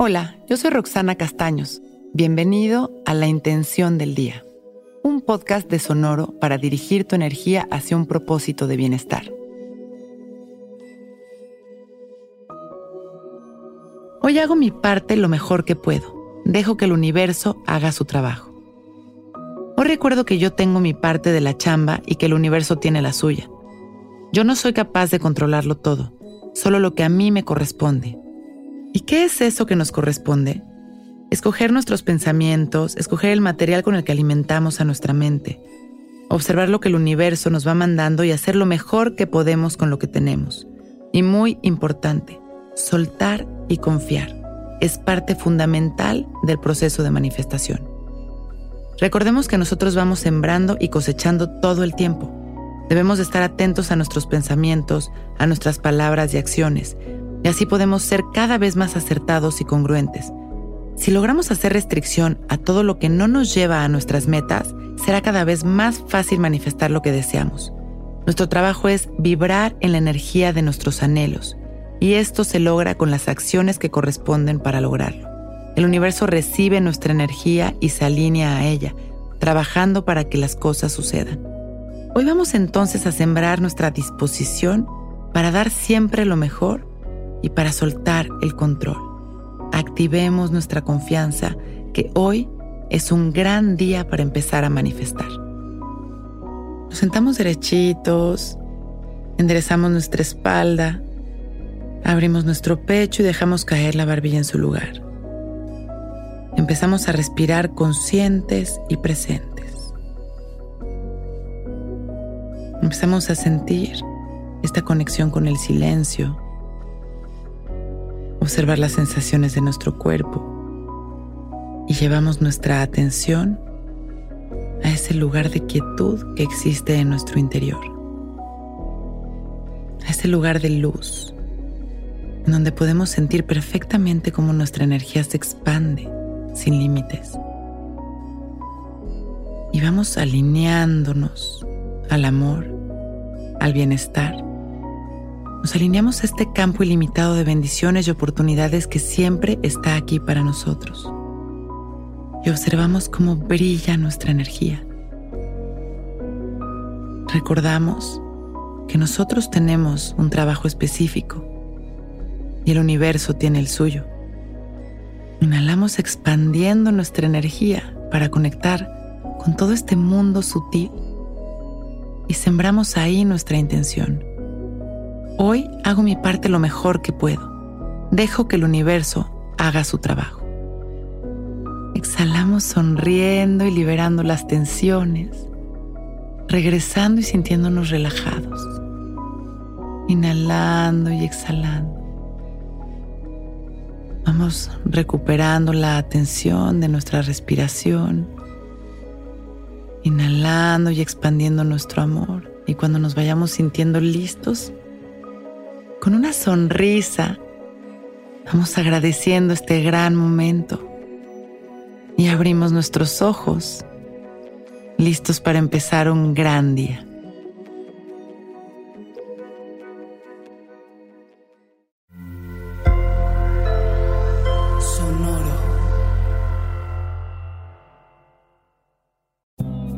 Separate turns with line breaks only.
Hola, yo soy Roxana Castaños. Bienvenido a La Intención del Día, un podcast de Sonoro para dirigir tu energía hacia un propósito de bienestar. Hoy hago mi parte lo mejor que puedo. Dejo que el universo haga su trabajo. Hoy recuerdo que yo tengo mi parte de la chamba y que el universo tiene la suya. Yo no soy capaz de controlarlo todo, solo lo que a mí me corresponde ¿Y qué es eso que nos corresponde? Escoger nuestros pensamientos, escoger el material con el que alimentamos a nuestra mente, observar lo que el universo nos va mandando y hacer lo mejor que podemos con lo que tenemos. Y muy importante, soltar y confiar. Es parte fundamental del proceso de manifestación. Recordemos que nosotros vamos sembrando y cosechando todo el tiempo. Debemos estar atentos a nuestros pensamientos, a nuestras palabras y acciones, y así podemos ser cada vez más acertados y congruentes. Si logramos hacer restricción a todo lo que no nos lleva a nuestras metas, será cada vez más fácil manifestar lo que deseamos. Nuestro trabajo es vibrar en la energía de nuestros anhelos, y esto se logra con las acciones que corresponden para lograrlo. El universo recibe nuestra energía y se alinea a ella, trabajando para que las cosas sucedan. Hoy vamos entonces a sembrar nuestra disposición para dar siempre lo mejor y para soltar el control. Activemos nuestra confianza que hoy es un gran día para empezar a manifestar. Nos sentamos derechitos, enderezamos nuestra espalda, abrimos nuestro pecho y dejamos caer la barbilla en su lugar. Empezamos a respirar conscientes y presentes. Empezamos a sentir esta conexión con el silencio observar las sensaciones de nuestro cuerpo y llevamos nuestra atención a ese lugar de quietud que existe en nuestro interior, a ese lugar de luz, en donde podemos sentir perfectamente cómo nuestra energía se expande sin límites. Y vamos alineándonos al amor, al bienestar nos alineamos a este campo ilimitado de bendiciones y oportunidades que siempre está aquí para nosotros. Y observamos cómo brilla nuestra energía. Recordamos que nosotros tenemos un trabajo específico y el universo tiene el suyo. Inhalamos expandiendo nuestra energía para conectar con todo este mundo sutil y sembramos ahí nuestra intención Hoy hago mi parte lo mejor que puedo. Dejo que el universo haga su trabajo. Exhalamos sonriendo y liberando las tensiones, regresando y sintiéndonos relajados. Inhalando y exhalando. Vamos recuperando la atención de nuestra respiración. Inhalando y expandiendo nuestro amor. Y cuando nos vayamos sintiendo listos, con una sonrisa, vamos agradeciendo este gran momento y abrimos nuestros ojos, listos para empezar un gran día.